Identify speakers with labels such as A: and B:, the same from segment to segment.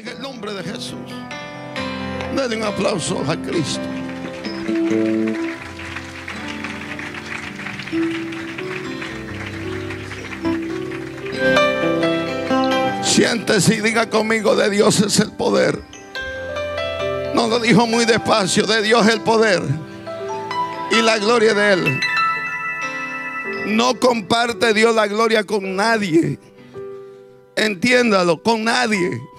A: En el nombre de Jesús. Dale un aplauso a Cristo. Siéntese y diga conmigo, de Dios es el poder. No lo dijo muy despacio, de Dios el poder y la gloria de Él. No comparte Dios la gloria con nadie. Entiéndalo, con nadie.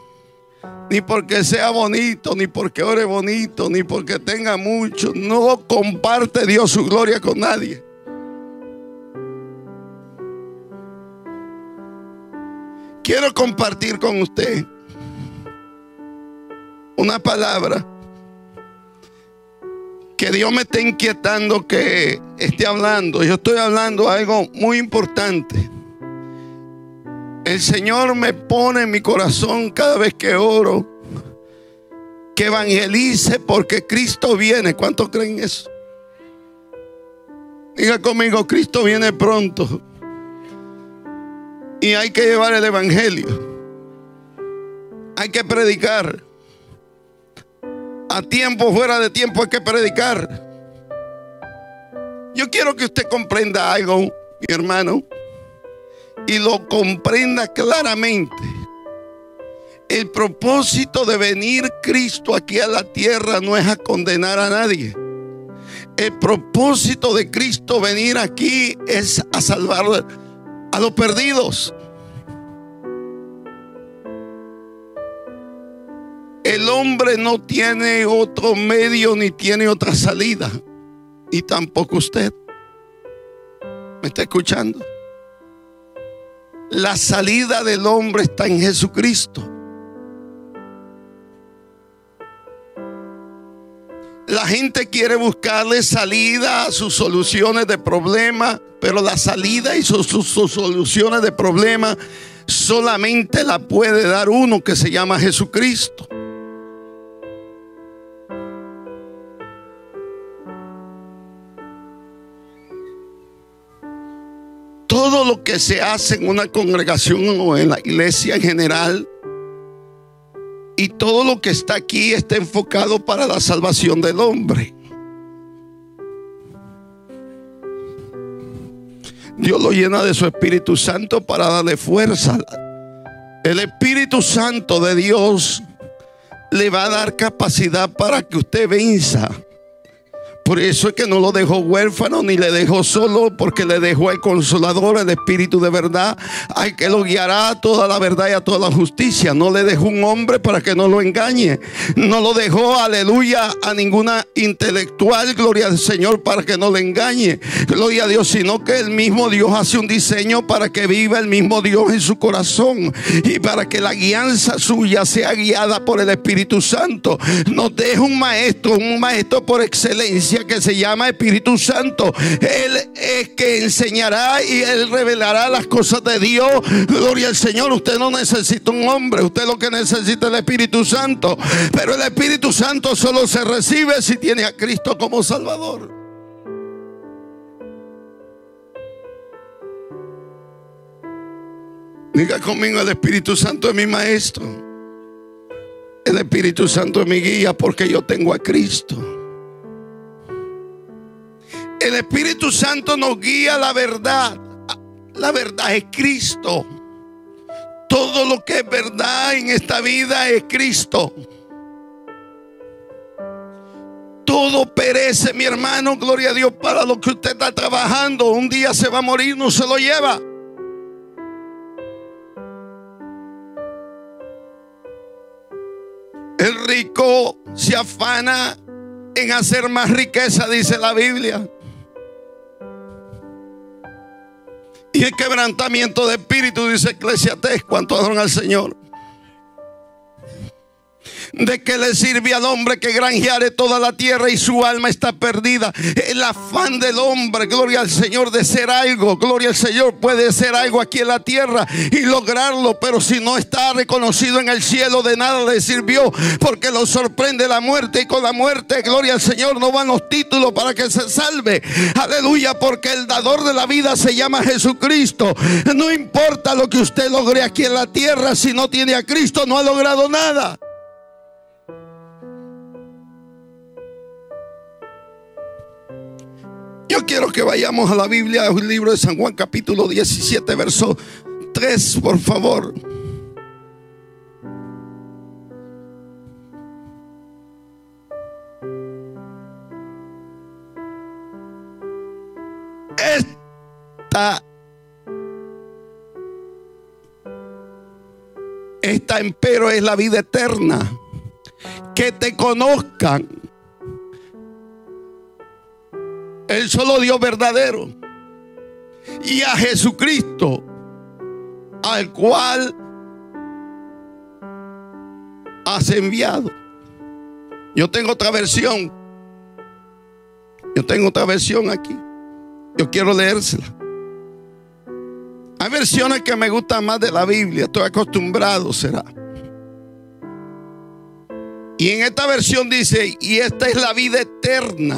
A: Ni porque sea bonito, ni porque ore bonito, ni porque tenga mucho. No comparte Dios su gloria con nadie. Quiero compartir con usted una palabra que Dios me está inquietando que esté hablando. Yo estoy hablando algo muy importante. El Señor me pone en mi corazón cada vez que oro que evangelice porque Cristo viene. ¿Cuántos creen eso? Diga conmigo, Cristo viene pronto. Y hay que llevar el Evangelio. Hay que predicar. A tiempo, fuera de tiempo hay que predicar. Yo quiero que usted comprenda algo, mi hermano, y lo comprenda claramente. El propósito de venir Cristo aquí a la tierra no es a condenar a nadie. El propósito de Cristo venir aquí es a salvar a los perdidos. El hombre no tiene otro medio ni tiene otra salida. Y tampoco usted. ¿Me está escuchando? La salida del hombre está en Jesucristo. La gente quiere buscarle salida a sus soluciones de problemas, pero la salida y sus, soluciones de problemas solamente la puede dar uno que se llama Jesucristo. Todo lo que se hace en una congregación o en la iglesia en general y todo lo que está aquí está enfocado para la salvación del hombre. Dios lo llena de su Espíritu Santo para darle fuerza. El Espíritu Santo de Dios le va a dar capacidad para que usted venza por eso es que no lo dejó huérfano ni le dejó solo, porque le dejó el consolador, el Espíritu de verdad, hay que lo guiará a toda la verdad y a toda la justicia. No le dejó un hombre para que no lo engañe. No lo dejó, aleluya, a ninguna intelectual, gloria al Señor, para que no le engañe. Gloria a Dios, sino que el mismo Dios hace un diseño para que viva el mismo Dios en su corazón y para que la guianza suya sea guiada por el Espíritu Santo. Nos deja un maestro, un maestro por excelencia que se llama Espíritu Santo. Él es que enseñará y él revelará las cosas de Dios. Gloria al Señor. Usted no necesita un hombre, usted lo que necesita es el Espíritu Santo. Pero el Espíritu Santo solo se recibe si tiene a Cristo como Salvador. Diga conmigo, el Espíritu Santo es mi maestro. El Espíritu Santo es mi guía porque yo tengo a Cristo. Santo nos guía la verdad. La verdad es Cristo. Todo lo que es verdad en esta vida es Cristo. Todo perece, mi hermano, gloria a Dios, para lo que usted está trabajando. Un día se va a morir, no se lo lleva. El rico se afana en hacer más riqueza, dice la Biblia. Y el quebrantamiento de espíritu, dice Eclesiastes, cuanto adoran al Señor. ¿De que le sirve al hombre que granjeare toda la tierra y su alma está perdida? El afán del hombre, gloria al Señor, de ser algo. Gloria al Señor puede ser algo aquí en la tierra y lograrlo, pero si no está reconocido en el cielo, de nada le sirvió, porque lo sorprende la muerte y con la muerte, gloria al Señor, no van los títulos para que se salve. Aleluya, porque el dador de la vida se llama Jesucristo. No importa lo que usted logre aquí en la tierra, si no tiene a Cristo, no ha logrado nada. Yo quiero que vayamos a la Biblia, el libro de San Juan capítulo 17, verso 3, por favor. Esta Esta empero es la vida eterna. Que te conozcan. El solo Dios verdadero. Y a Jesucristo. Al cual has enviado. Yo tengo otra versión. Yo tengo otra versión aquí. Yo quiero leérsela. Hay versiones que me gustan más de la Biblia. Estoy acostumbrado, será. Y en esta versión dice, y esta es la vida eterna.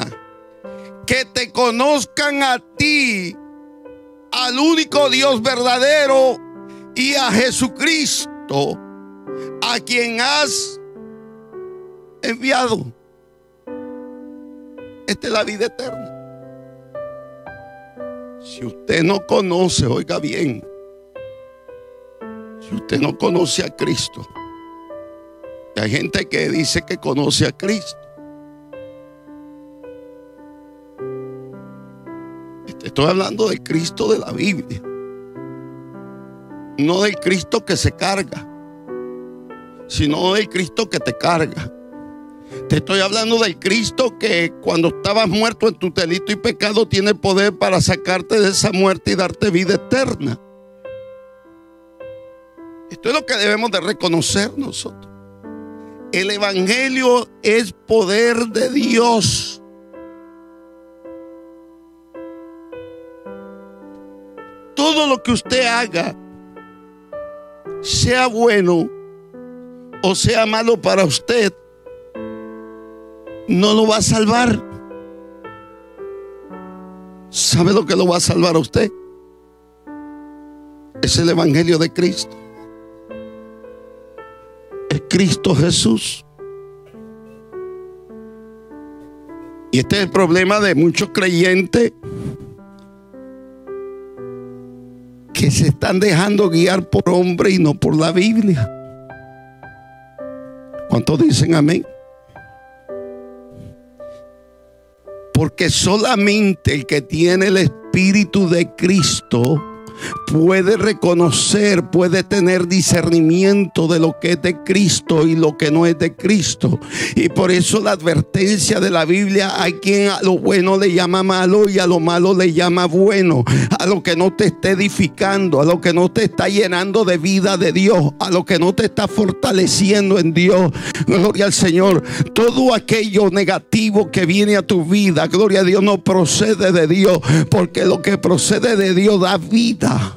A: Que te conozcan a ti, al único Dios verdadero y a Jesucristo, a quien has enviado. Esta es la vida eterna. Si usted no conoce, oiga bien, si usted no conoce a Cristo, hay gente que dice que conoce a Cristo. Estoy hablando del Cristo de la Biblia, no del Cristo que se carga, sino del Cristo que te carga. Te estoy hablando del Cristo que cuando estabas muerto en tu delito y pecado tiene poder para sacarte de esa muerte y darte vida eterna. Esto es lo que debemos de reconocer nosotros. El Evangelio es poder de Dios. Todo lo que usted haga, sea bueno o sea malo para usted, no lo va a salvar. ¿Sabe lo que lo va a salvar a usted? Es el Evangelio de Cristo. Es Cristo Jesús. Y este es el problema de muchos creyentes que se están dejando guiar por hombre y no por la Biblia. ¿Cuántos dicen amén? Porque solamente el que tiene el Espíritu de Cristo puede reconocer, puede tener discernimiento de lo que es de Cristo y lo que no es de Cristo. Y por eso la advertencia de la Biblia, hay quien a lo bueno le llama malo y a lo malo le llama bueno. A lo que no te esté edificando, a lo que no te está llenando de vida de Dios, a lo que no te está fortaleciendo en Dios. Gloria al Señor. Todo aquello negativo que viene a tu vida, gloria a Dios, no procede de Dios, porque lo que procede de Dios da vida. now.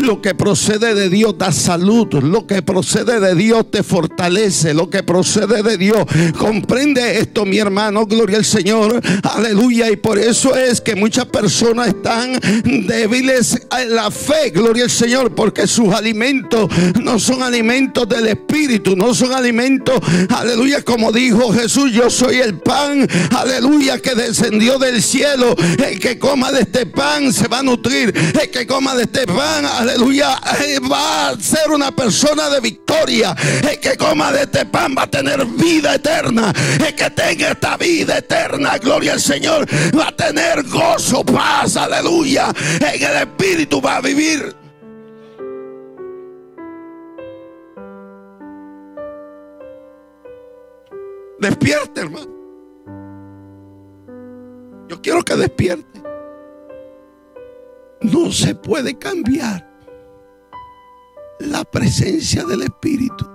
A: Lo que procede de Dios da salud. Lo que procede de Dios te fortalece. Lo que procede de Dios. Comprende esto, mi hermano. Gloria al Señor. Aleluya. Y por eso es que muchas personas están débiles en la fe. Gloria al Señor. Porque sus alimentos no son alimentos del Espíritu. No son alimentos. Aleluya. Como dijo Jesús, yo soy el pan. Aleluya. Que descendió del cielo. El que coma de este pan se va a nutrir. El que coma de este pan, aleluya, eh, va a ser una persona de victoria. El que coma de este pan va a tener vida eterna. El que tenga esta vida eterna, gloria al Señor, va a tener gozo, paz, aleluya. En el Espíritu va a vivir. Despierte, hermano. Yo quiero que despierte no se puede cambiar la presencia del Espíritu.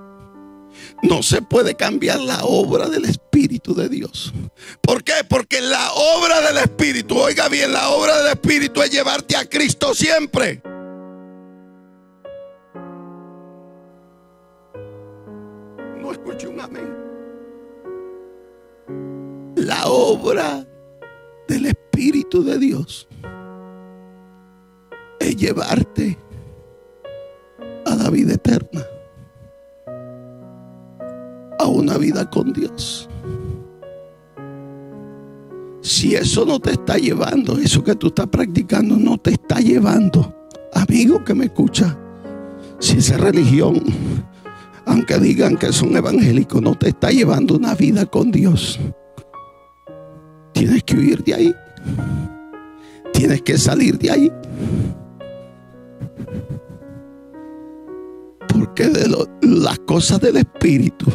A: No se puede cambiar la obra del Espíritu de Dios. ¿Por qué? Porque la obra del Espíritu, oiga bien, la obra del Espíritu es llevarte a Cristo siempre. No escuché un amén. La obra del Espíritu de Dios es llevarte vida eterna a una vida con Dios. Si eso no te está llevando, eso que tú estás practicando no te está llevando, amigo que me escucha, si esa religión, aunque digan que son evangélicos, no te está llevando una vida con Dios, tienes que huir de ahí. Tienes que salir de ahí. Porque de las cosas del Espíritu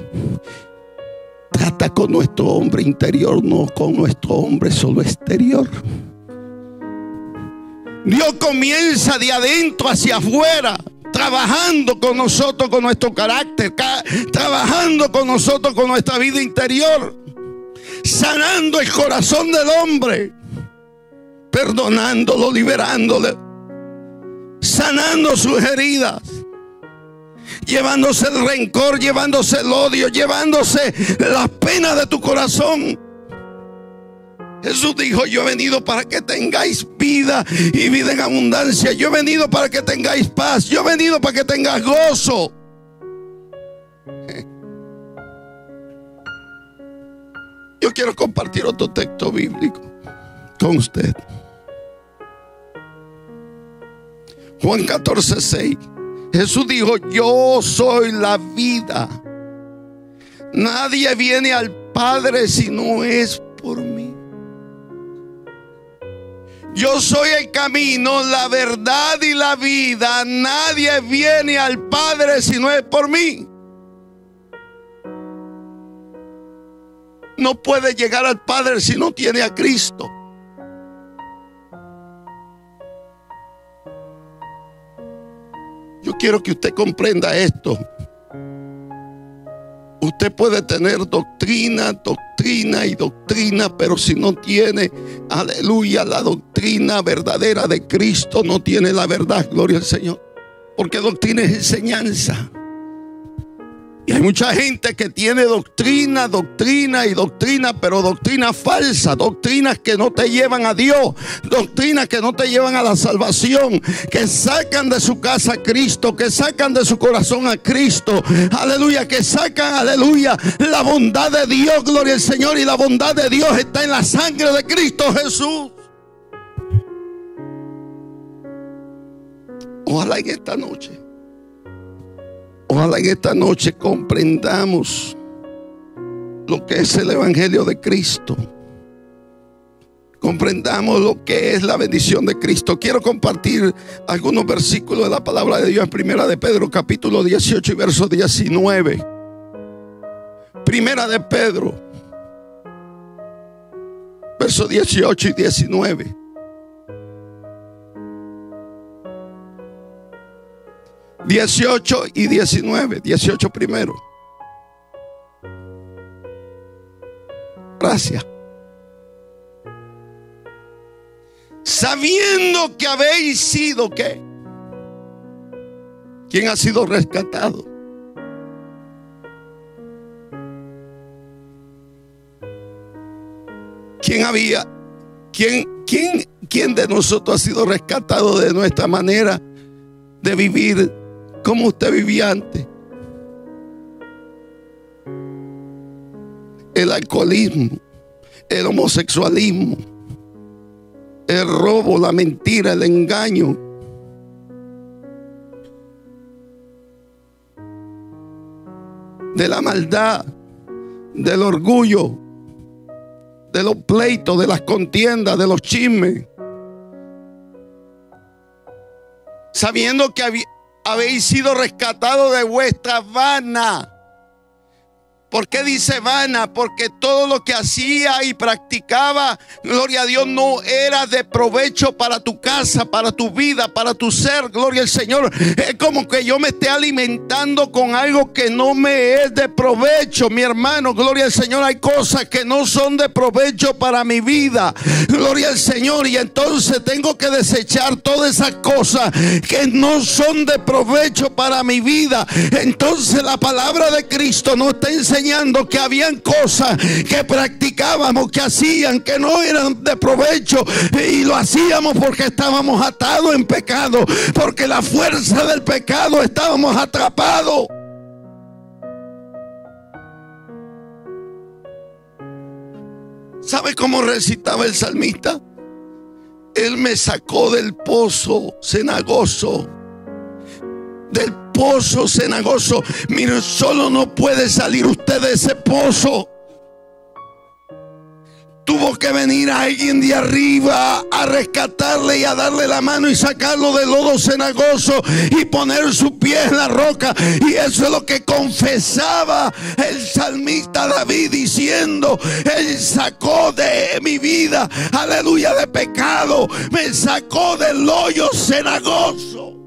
A: trata con nuestro hombre interior, no con nuestro hombre solo exterior. Dios comienza de adentro hacia afuera, trabajando con nosotros, con nuestro carácter, trabajando con nosotros, con nuestra vida interior, sanando el corazón del hombre, perdonándolo, liberándole, sanando sus heridas llevándose el rencor, llevándose el odio, llevándose las penas de tu corazón. Jesús dijo, yo he venido para que tengáis vida y vida en abundancia. Yo he venido para que tengáis paz. Yo he venido para que tengáis gozo. Yo quiero compartir otro texto bíblico con usted. Juan 14, 6. Jesús dijo, yo soy la vida. Nadie viene al Padre si no es por mí. Yo soy el camino, la verdad y la vida. Nadie viene al Padre si no es por mí. No puede llegar al Padre si no tiene a Cristo. Quiero que usted comprenda esto. Usted puede tener doctrina, doctrina y doctrina, pero si no tiene, aleluya, la doctrina verdadera de Cristo, no tiene la verdad, gloria al Señor. Porque doctrina es enseñanza. Y hay mucha gente que tiene doctrina, doctrina y doctrina, pero doctrina falsa, doctrinas que no te llevan a Dios, doctrinas que no te llevan a la salvación, que sacan de su casa a Cristo, que sacan de su corazón a Cristo, aleluya, que sacan, aleluya, la bondad de Dios, gloria al Señor, y la bondad de Dios está en la sangre de Cristo Jesús. Ojalá en esta noche Ojalá en esta noche comprendamos lo que es el Evangelio de Cristo. Comprendamos lo que es la bendición de Cristo. Quiero compartir algunos versículos de la palabra de Dios en Primera de Pedro, capítulo 18 y verso 19. Primera de Pedro, verso 18 y 19. 18 y 19. 18 primero. Gracias. Sabiendo que habéis sido qué. ¿Quién ha sido rescatado? ¿Quién había? ¿Quién, quién, quién de nosotros ha sido rescatado de nuestra manera de vivir como usted vivía antes. El alcoholismo, el homosexualismo, el robo, la mentira, el engaño. De la maldad, del orgullo, de los pleitos, de las contiendas, de los chismes. Sabiendo que había, habéis sido rescatados de vuestra vana ¿Por qué dice vana? Porque todo lo que hacía y practicaba, gloria a Dios, no era de provecho para tu casa, para tu vida, para tu ser, gloria al Señor. Es como que yo me esté alimentando con algo que no me es de provecho, mi hermano, gloria al Señor. Hay cosas que no son de provecho para mi vida, gloria al Señor. Y entonces tengo que desechar todas esas cosas que no son de provecho para mi vida. Entonces la palabra de Cristo no está enseñando que habían cosas que practicábamos, que hacían, que no eran de provecho. Y lo hacíamos porque estábamos atados en pecado, porque la fuerza del pecado estábamos atrapados. ¿Sabe cómo recitaba el salmista? Él me sacó del pozo cenagoso, del pozo cenagoso. Mire, solo no puede salir usted de ese pozo. Tuvo que venir alguien de arriba a rescatarle y a darle la mano y sacarlo del lodo cenagoso y poner su pie en la roca. Y eso es lo que confesaba el salmista David diciendo, Él sacó de mi vida, aleluya, de pecado, me sacó del hoyo cenagoso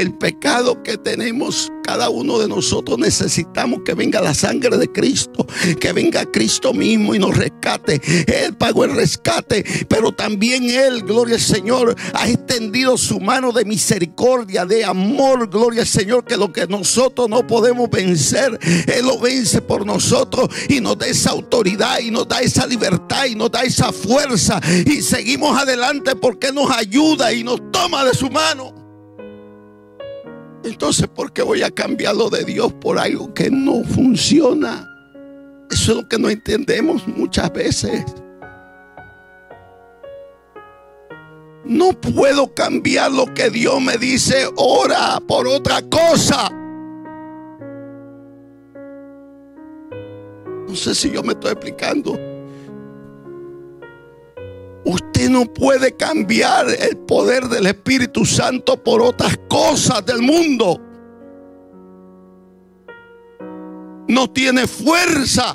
A: el pecado que tenemos cada uno de nosotros necesitamos que venga la sangre de Cristo, que venga Cristo mismo y nos rescate. Él pagó el rescate, pero también Él, gloria al Señor, ha extendido su mano de misericordia, de amor, gloria al Señor, que lo que nosotros no podemos vencer, Él lo vence por nosotros y nos da esa autoridad y nos da esa libertad y nos da esa fuerza y seguimos adelante porque nos ayuda y nos toma de su mano. Entonces, ¿por qué voy a cambiar lo de Dios por algo que no funciona? Eso es lo que no entendemos muchas veces. No puedo cambiar lo que Dios me dice, ora por otra cosa. No sé si yo me estoy explicando. Usted no puede cambiar el poder del Espíritu Santo por otras cosas del mundo. No tiene fuerza.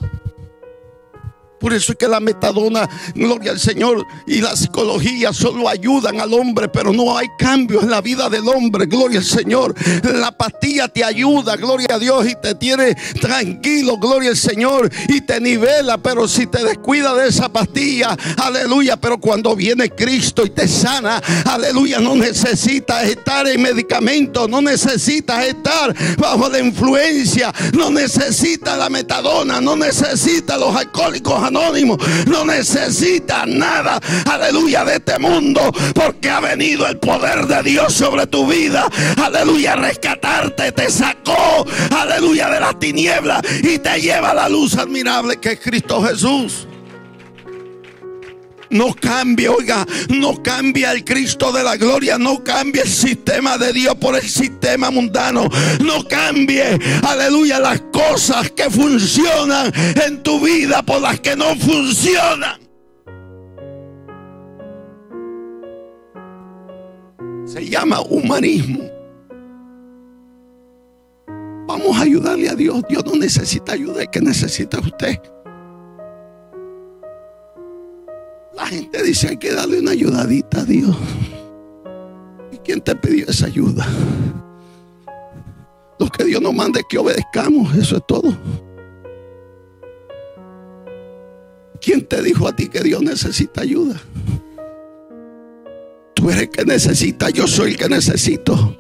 A: Por eso es que la metadona, gloria al Señor, y la psicología solo ayudan al hombre, pero no hay cambio en la vida del hombre, gloria al Señor. La pastilla te ayuda, gloria a Dios, y te tiene tranquilo, gloria al Señor, y te nivela, pero si te descuida de esa pastilla, aleluya, pero cuando viene Cristo y te sana, aleluya, no necesitas estar en medicamento, no necesitas estar bajo la influencia, no necesitas la metadona, no necesitas los alcohólicos no necesita nada, aleluya, de este mundo, porque ha venido el poder de Dios sobre tu vida, aleluya, rescatarte, te sacó, aleluya, de las tinieblas y te lleva a la luz admirable que es Cristo Jesús. No cambia, oiga, no cambia el Cristo de la gloria, no cambia el sistema de Dios por el sistema mundano. No cambie, aleluya, las cosas que funcionan en tu vida por las que no funcionan. Se llama humanismo. Vamos a ayudarle a Dios. Dios no necesita ayuda, que necesita usted. Dice hay que darle una ayudadita a Dios. ¿Y quién te pidió esa ayuda? Lo que Dios nos manda es que obedezcamos, eso es todo. ¿Quién te dijo a ti que Dios necesita ayuda? Tú eres el que necesita, yo soy el que necesito.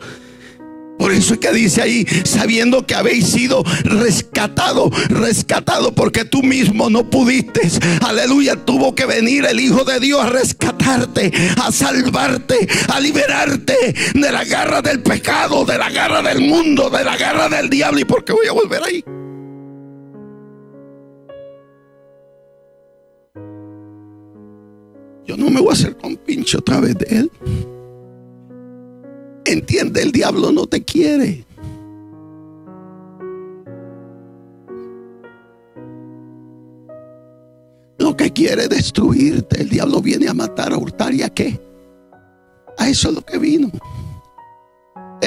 A: Eso es que dice ahí, sabiendo que habéis sido rescatado, rescatado porque tú mismo no pudiste. Aleluya, tuvo que venir el Hijo de Dios a rescatarte, a salvarte, a liberarte de la garra del pecado, de la garra del mundo, de la garra del diablo. ¿Y por qué voy a volver ahí? Yo no me voy a hacer con pinche otra vez de él. Entiende, el diablo no te quiere. Lo que quiere destruirte, el diablo viene a matar, a hurtar y a qué. A eso es lo que vino.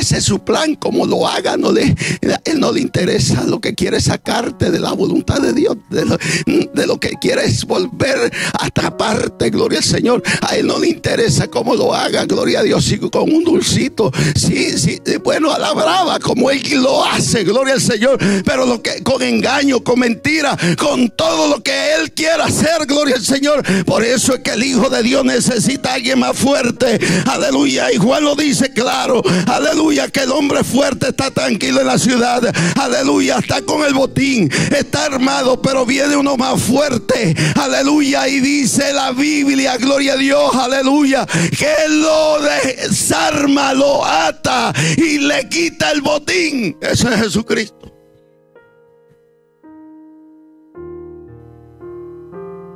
A: Ese es su plan, como lo haga, no le, él no le interesa. Lo que quiere sacarte de la voluntad de Dios, de lo, que quiere es volver a atraparte, gloria al Señor. A él no le interesa cómo lo haga, gloria a Dios, y con un dulcito. Sí, sí, bueno, a la brava, como él lo hace, gloria al Señor. Pero lo que con engaño, con mentira, con todo lo que él quiera hacer, gloria al Señor. Por eso es que el Hijo de Dios necesita a alguien más fuerte. Aleluya. Y Juan lo dice claro. Aleluya Aleluya, que el hombre fuerte está tranquilo en la ciudad. Aleluya, está con el botín, está armado, pero viene uno más fuerte. Aleluya, y dice la Biblia, gloria a Dios, aleluya, que lo desarma, lo ata y le quita el botín. Ese es Jesucristo.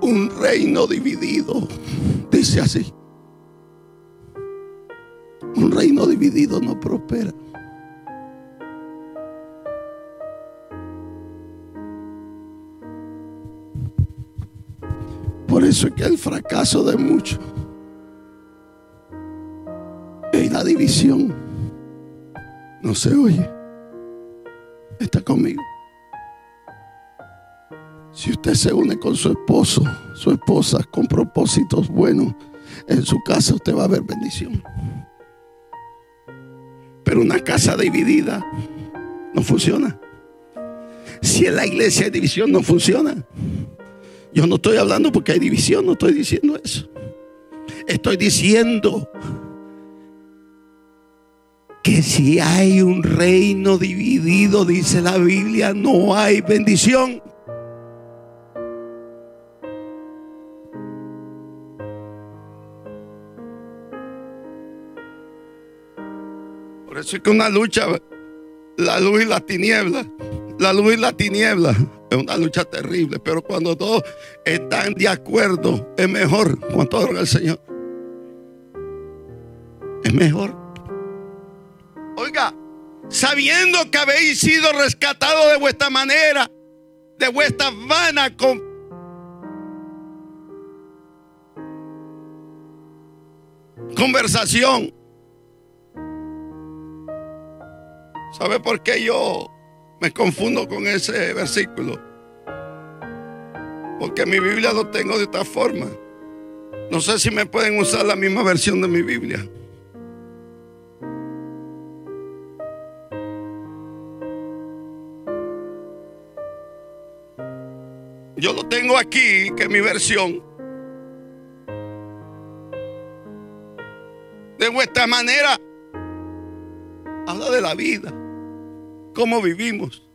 A: Un reino dividido, dice así. Un reino dividido no prospera. Por eso es que el fracaso de muchos es la división. No se oye. Está conmigo. Si usted se une con su esposo, su esposa, con propósitos buenos, en su casa usted va a ver bendición. Pero una casa dividida no funciona. Si en la iglesia hay división, no funciona. Yo no estoy hablando porque hay división, no estoy diciendo eso. Estoy diciendo que si hay un reino dividido, dice la Biblia, no hay bendición. Es que una lucha, la luz y la tiniebla, la luz y la tiniebla es una lucha terrible, pero cuando todos están de acuerdo, es mejor. Cuando adora al Señor, es mejor. Oiga, sabiendo que habéis sido rescatados de vuestra manera, de vuestra vana con conversación ¿Sabe por qué yo me confundo con ese versículo? Porque mi Biblia lo tengo de esta forma. No sé si me pueden usar la misma versión de mi Biblia. Yo lo tengo aquí, que es mi versión. De vuestra manera, habla de la vida cómo vivimos.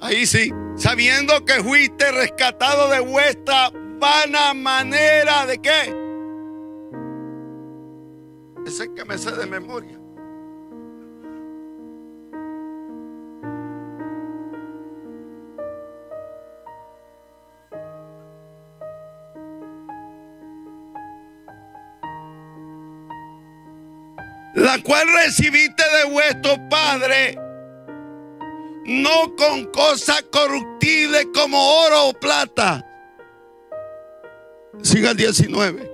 A: Ahí sí, sabiendo que fuiste rescatado de vuestra vana manera de qué. Ese que me sé de memoria. La cual recibiste de vuestro Padre, no con cosas corruptibles como oro o plata. Siga el 19.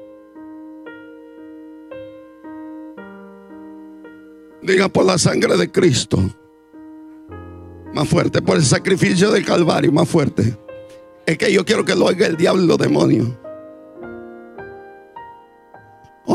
A: Diga por la sangre de Cristo. Más fuerte, por el sacrificio del Calvario, más fuerte. Es que yo quiero que lo oiga el diablo y los demonios.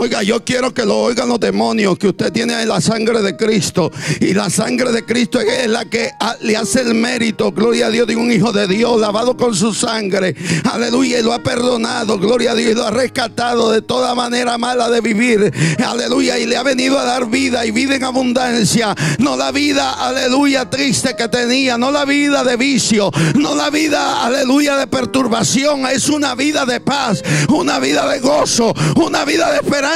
A: Oiga, yo quiero que lo oigan los demonios, que usted tiene la sangre de Cristo. Y la sangre de Cristo es la que le hace el mérito, gloria a Dios, de un hijo de Dios, lavado con su sangre. Aleluya, y lo ha perdonado, gloria a Dios, y lo ha rescatado de toda manera mala de vivir. Aleluya, y le ha venido a dar vida y vida en abundancia. No la vida, aleluya, triste que tenía, no la vida de vicio, no la vida, aleluya, de perturbación. Es una vida de paz, una vida de gozo, una vida de esperanza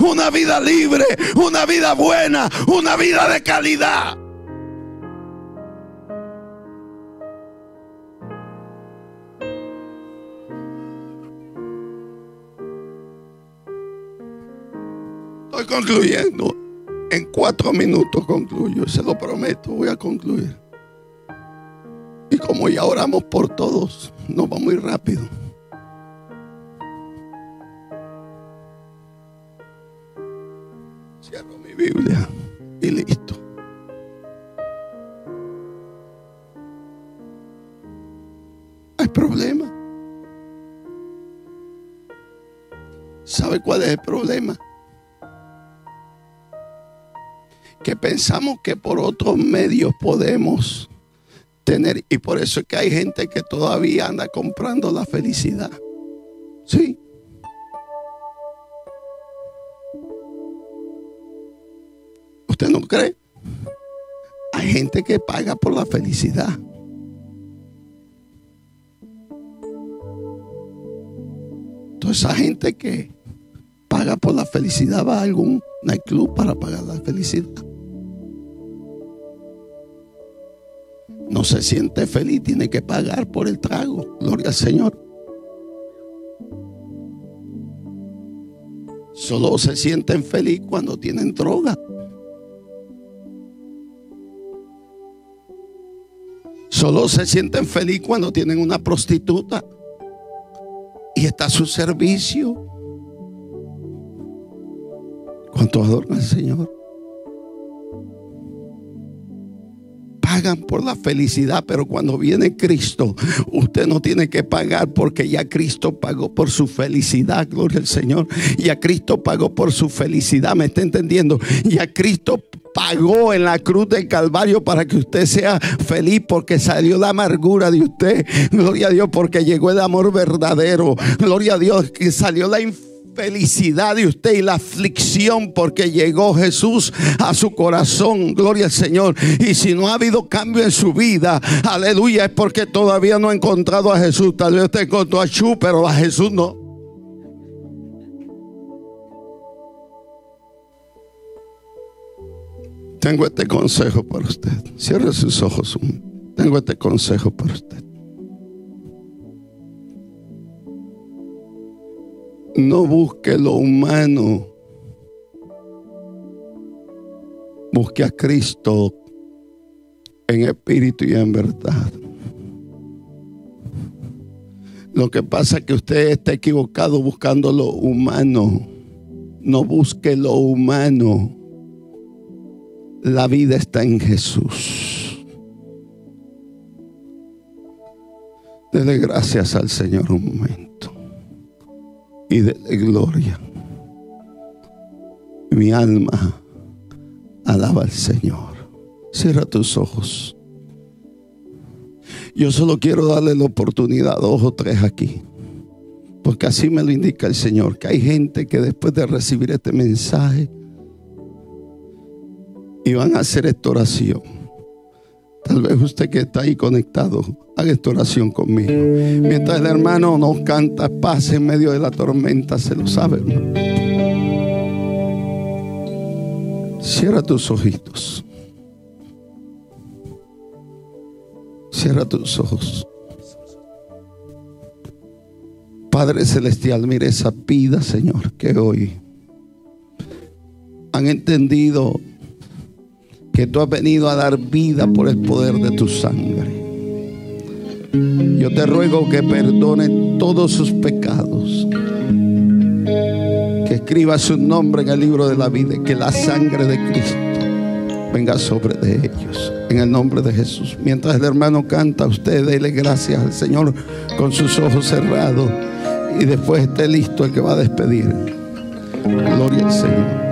A: una vida libre, una vida buena, una vida de calidad. Estoy concluyendo. En cuatro minutos concluyo, se lo prometo, voy a concluir. Y como ya oramos por todos, nos va muy rápido. Biblia y listo. Hay problema. ¿Sabe cuál es el problema? Que pensamos que por otros medios podemos tener, y por eso es que hay gente que todavía anda comprando la felicidad. Sí. ¿Usted no cree? Hay gente que paga por la felicidad. Toda esa gente que paga por la felicidad va a algún nightclub para pagar la felicidad. No se siente feliz, tiene que pagar por el trago. Gloria al Señor. Solo se sienten feliz cuando tienen droga. Solo se sienten feliz cuando tienen una prostituta y está a su servicio. ¿Cuánto adornan al Señor? Pagan por la felicidad, pero cuando viene Cristo, usted no tiene que pagar porque ya Cristo pagó por su felicidad, gloria al Señor. Ya Cristo pagó por su felicidad, ¿me está entendiendo? Ya Cristo pagó en la cruz del Calvario para que usted sea feliz porque salió la amargura de usted. Gloria a Dios porque llegó el amor verdadero. Gloria a Dios que salió la infelicidad de usted y la aflicción porque llegó Jesús a su corazón. Gloria al Señor. Y si no ha habido cambio en su vida, aleluya, es porque todavía no ha encontrado a Jesús. Tal vez usted encontró a Chu, pero a Jesús no. Tengo este consejo para usted. Cierre sus ojos. Tengo este consejo para usted. No busque lo humano. Busque a Cristo en espíritu y en verdad. Lo que pasa es que usted está equivocado buscando lo humano. No busque lo humano. La vida está en Jesús. Dele gracias al Señor un momento. Y dele gloria. Mi alma alaba al Señor. Cierra tus ojos. Yo solo quiero darle la oportunidad dos o tres aquí. Porque así me lo indica el Señor, que hay gente que después de recibir este mensaje, y van a hacer esta oración. Tal vez usted que está ahí conectado, haga esta oración conmigo. Mientras el hermano nos canta paz en medio de la tormenta, se lo sabe. Cierra tus ojitos. Cierra tus ojos. Padre Celestial, mire esa pida, Señor, que hoy han entendido que tú has venido a dar vida por el poder de tu sangre. Yo te ruego que perdone todos sus pecados, que escriba su nombre en el libro de la vida que la sangre de Cristo venga sobre de ellos. En el nombre de Jesús. Mientras el hermano canta, usted dele gracias al Señor con sus ojos cerrados y después esté listo el que va a despedir. Gloria al Señor.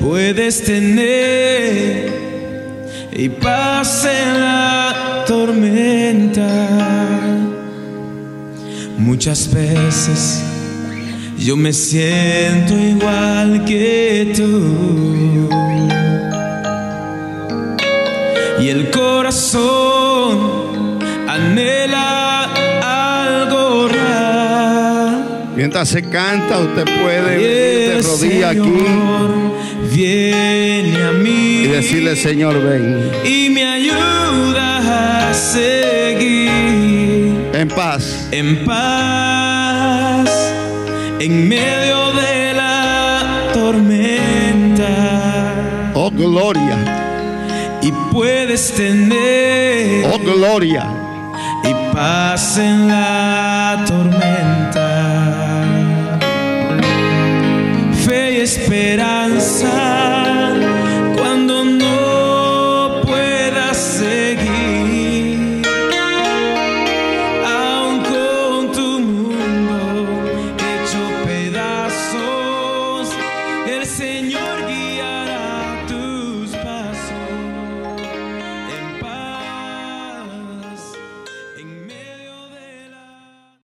B: puedes tener y pase la tormenta. Muchas veces yo me siento igual que tú. Y el corazón anhela
A: Mientras se canta, usted puede venir de
B: el
A: rodillas aquí
B: viene a mí
A: y decirle, Señor, ven
B: y me ayuda a seguir
A: en paz.
B: en paz en medio de la tormenta
A: Oh, gloria.
B: y puedes tener
A: Oh, gloria.
B: y paz en la tormenta esperanza.